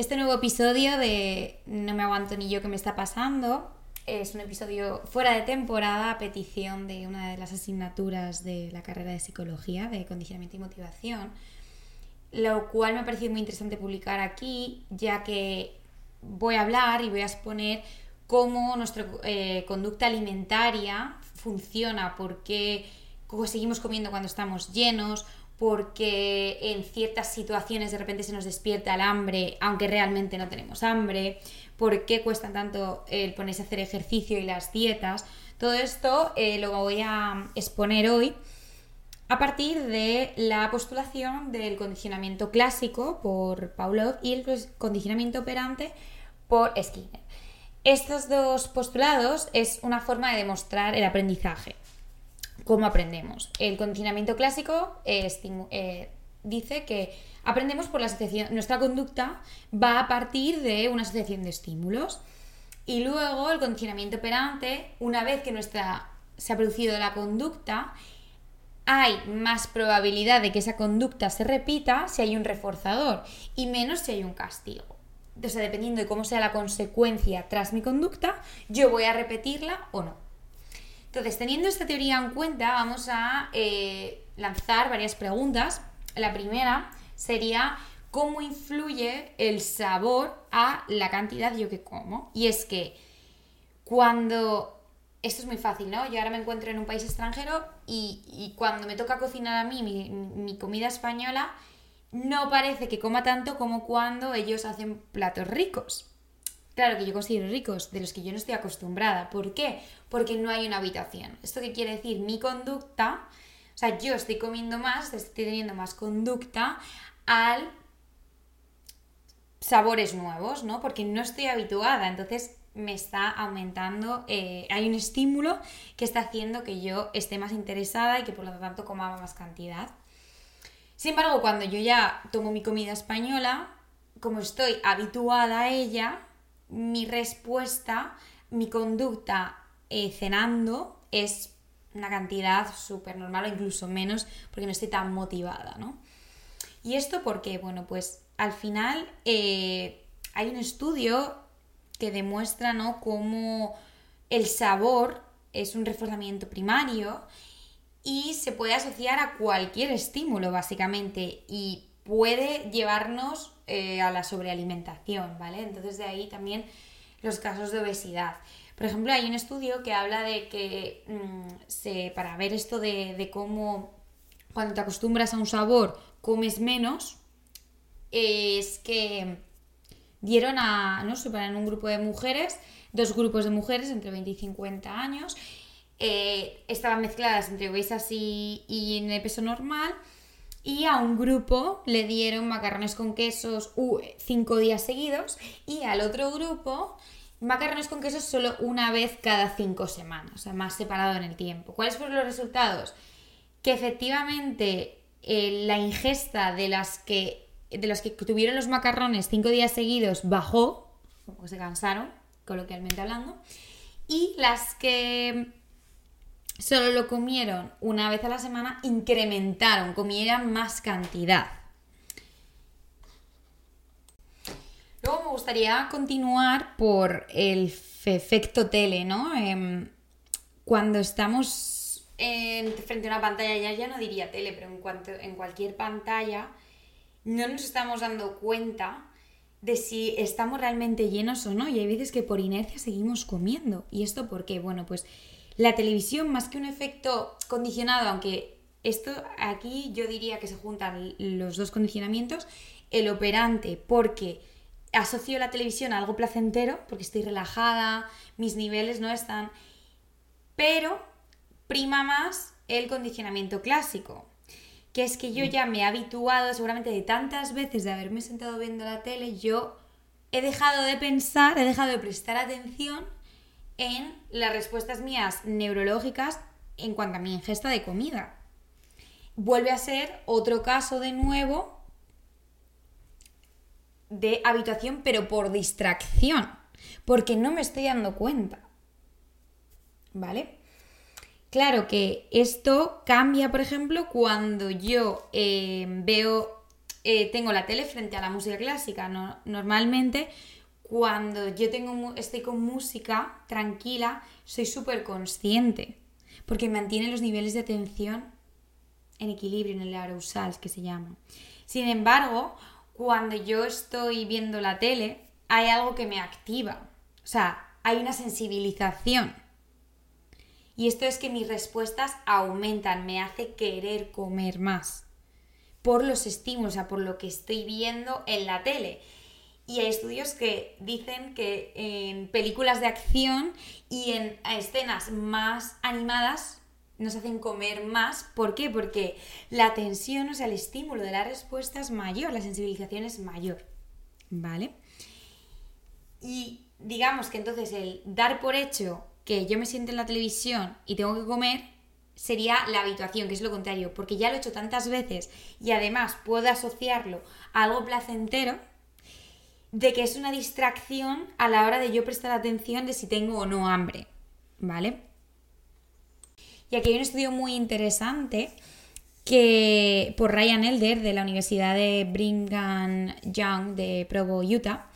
este nuevo episodio de No me aguanto ni yo qué me está pasando. Es un episodio fuera de temporada a petición de una de las asignaturas de la carrera de psicología, de condicionamiento y motivación, lo cual me ha parecido muy interesante publicar aquí, ya que voy a hablar y voy a exponer cómo nuestra eh, conducta alimentaria funciona, por qué seguimos comiendo cuando estamos llenos, porque en ciertas situaciones de repente se nos despierta el hambre, aunque realmente no tenemos hambre, por qué cuesta tanto el ponerse a hacer ejercicio y las dietas. Todo esto eh, lo voy a exponer hoy a partir de la postulación del condicionamiento clásico por Pavlov y el condicionamiento operante por Skinner. Estos dos postulados es una forma de demostrar el aprendizaje cómo aprendemos. El condicionamiento clásico eh, dice que aprendemos por la asociación, nuestra conducta va a partir de una asociación de estímulos. Y luego el condicionamiento operante, una vez que nuestra, se ha producido la conducta, hay más probabilidad de que esa conducta se repita si hay un reforzador y menos si hay un castigo. O sea, dependiendo de cómo sea la consecuencia tras mi conducta, yo voy a repetirla o no. Entonces, teniendo esta teoría en cuenta, vamos a eh, lanzar varias preguntas. La primera sería cómo influye el sabor a la cantidad yo que como. Y es que cuando... Esto es muy fácil, ¿no? Yo ahora me encuentro en un país extranjero y, cuando me toca cocinar a mí mi comida española, no parece que coma tanto como cuando ellos hacen platos ricos claro, que yo considero ricos, de los que yo no estoy acostumbrada. ¿Por qué? Porque no hay una habitación. ¿Esto qué quiere decir? Mi conducta, o sea, yo estoy comiendo más, estoy teniendo más conducta al sabores nuevos, ¿no? Porque no estoy habituada, entonces me está aumentando, eh, hay un estímulo que está haciendo que yo esté más interesada y que por lo tanto coma más cantidad. Sin embargo, cuando yo ya tomo mi comida española, como estoy habituada a ella, mi respuesta, mi conducta eh, cenando es una cantidad súper normal o incluso menos porque no estoy tan motivada, ¿no? ¿Y esto porque Bueno, pues al final eh, hay un estudio que demuestra, ¿no? Cómo el sabor es un reforzamiento primario y se puede asociar a cualquier estímulo, básicamente, y puede llevarnos eh, a la sobrealimentación, ¿vale? Entonces de ahí también los casos de obesidad. Por ejemplo, hay un estudio que habla de que mm, para ver esto de, cómo cuando te acostumbras a un sabor comes menos, es que dieron a, no en un grupo de mujeres, dos grupos de mujeres entre 20 y 50 años, eh, estaban mezcladas entre obesas y, y en el peso normal, y a un grupo le dieron macarrones con quesos cinco días seguidos y al otro grupo macarrones con quesos solo una vez cada cinco semanas, o sea, más separado en el tiempo. ¿Cuáles fueron los resultados? Que efectivamente eh, la ingesta de las que de los que tuvieron los macarrones cinco días seguidos bajó, como se cansaron, coloquialmente hablando, y las que solo lo comieron una vez a la semana, incrementaron, comieran más cantidad. Luego me gustaría continuar por el efecto tele, ¿no? Em, cuando estamos frente a una pantalla, ya, ya no diría tele, pero en, cuanto, en cualquier pantalla, no nos estamos dando cuenta de si estamos realmente llenos o no. Y hay veces que por inercia seguimos comiendo. ¿Y esto por qué? Bueno, pues la televisión, más que un efecto condicionado, aunque esto aquí yo diría que se juntan los dos condicionamientos, el operante, porque asocio la televisión a algo placentero, porque estoy relajada, mis niveles no están, pero prima más el condicionamiento clásico, que es que yo ya me he habituado seguramente de tantas veces de haberme sentado viendo la tele, yo he dejado de pensar, he dejado de prestar atención en las respuestas mías neurológicas en cuanto a mi ingesta de comida. Vuelve a ser otro caso de nuevo de habituación, pero por distracción, porque no me estoy dando cuenta. ¿Vale? Claro que esto cambia, por ejemplo, cuando yo eh, veo eh, tengo la tele frente a la música clásica. No, normalmente cuando yo tengo, estoy con música tranquila, soy súper consciente, porque mantiene los niveles de atención en equilibrio, en el arousal, que se llama. Sin embargo, cuando yo estoy viendo la tele, hay algo que me activa. O sea, hay una sensibilización. Y esto es que mis respuestas aumentan, me hace querer comer más. Por los estímulos, o sea, por lo que estoy viendo en la tele. Y hay estudios que dicen que en películas de acción y en escenas más animadas nos hacen comer más. ¿Por qué? Porque la tensión, o sea, el estímulo de la respuesta es mayor, la sensibilización es mayor. ¿Vale? Y digamos que entonces el dar por hecho que yo me siento en la televisión y tengo que comer sería la habituación, que es lo contrario, porque ya lo he hecho tantas veces y además puedo asociarlo a algo placentero de que es una distracción a la hora de yo prestar atención de si tengo o no hambre, ¿vale? Y aquí hay un estudio muy interesante que por Ryan Elder de la Universidad de Brigham Young de Provo, Utah,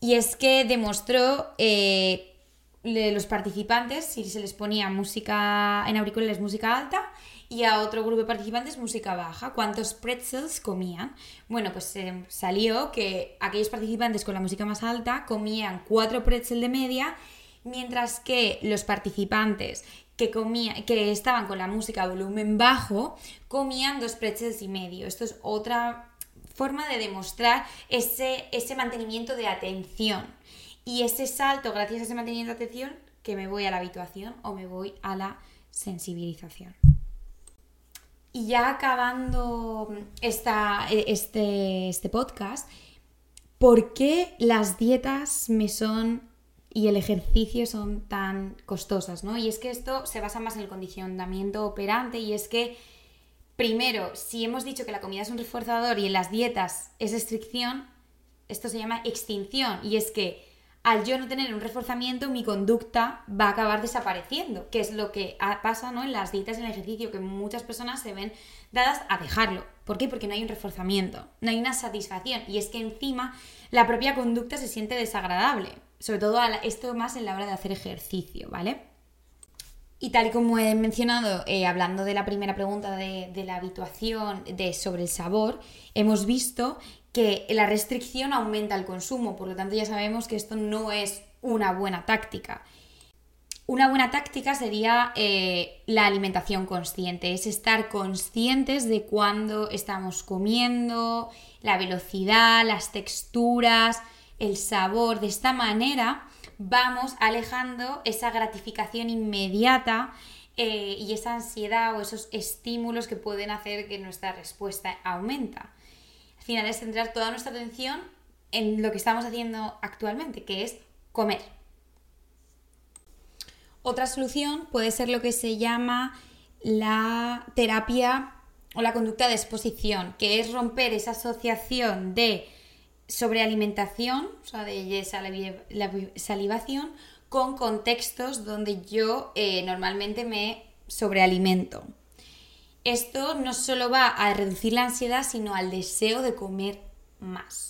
y es que demostró eh, los participantes si se les ponía música en auriculares música alta y a otro grupo de participantes música baja. ¿Cuántos pretzels comían? Bueno, pues eh, salió que aquellos participantes con la música más alta comían cuatro pretzels de media, mientras que los participantes que, que estaban con la música a volumen bajo comían dos pretzels y medio. Esto es otra forma de demostrar ese, ese mantenimiento de atención y ese salto gracias a ese mantenimiento de atención que me voy a la habituación o me voy a la sensibilización. Y ya acabando esta, este, este podcast, ¿por qué las dietas me son y el ejercicio son tan costosas? ¿no? Y es que esto se basa más en el condicionamiento operante y es que, primero, si hemos dicho que la comida es un reforzador y en las dietas es restricción, esto se llama extinción y es que al yo no tener un reforzamiento, mi conducta va a acabar desapareciendo, que es lo que pasa ¿no? en las dietas en el ejercicio, que muchas personas se ven dadas a dejarlo. ¿Por qué? Porque no hay un reforzamiento, no hay una satisfacción. Y es que encima la propia conducta se siente desagradable, sobre todo esto más en la hora de hacer ejercicio, ¿vale? Y tal y como he mencionado, eh, hablando de la primera pregunta de, la habituación de, sobre el sabor, hemos visto que la restricción aumenta el consumo, por lo tanto ya sabemos que esto no es una buena táctica. Una buena táctica sería eh, la alimentación consciente, es estar conscientes de cuándo estamos comiendo, la velocidad, las texturas, el sabor. De esta manera vamos alejando esa gratificación inmediata eh, y esa ansiedad o esos estímulos que pueden hacer que nuestra respuesta aumenta al final es centrar toda nuestra atención en lo que estamos haciendo actualmente, que es comer. Otra solución puede ser lo que se llama la terapia o la conducta de exposición, que es romper esa asociación de sobrealimentación, o sea, de salivación, con contextos donde yo eh, normalmente me sobrealimento. Esto no solo va a reducir la ansiedad, sino al deseo de comer más.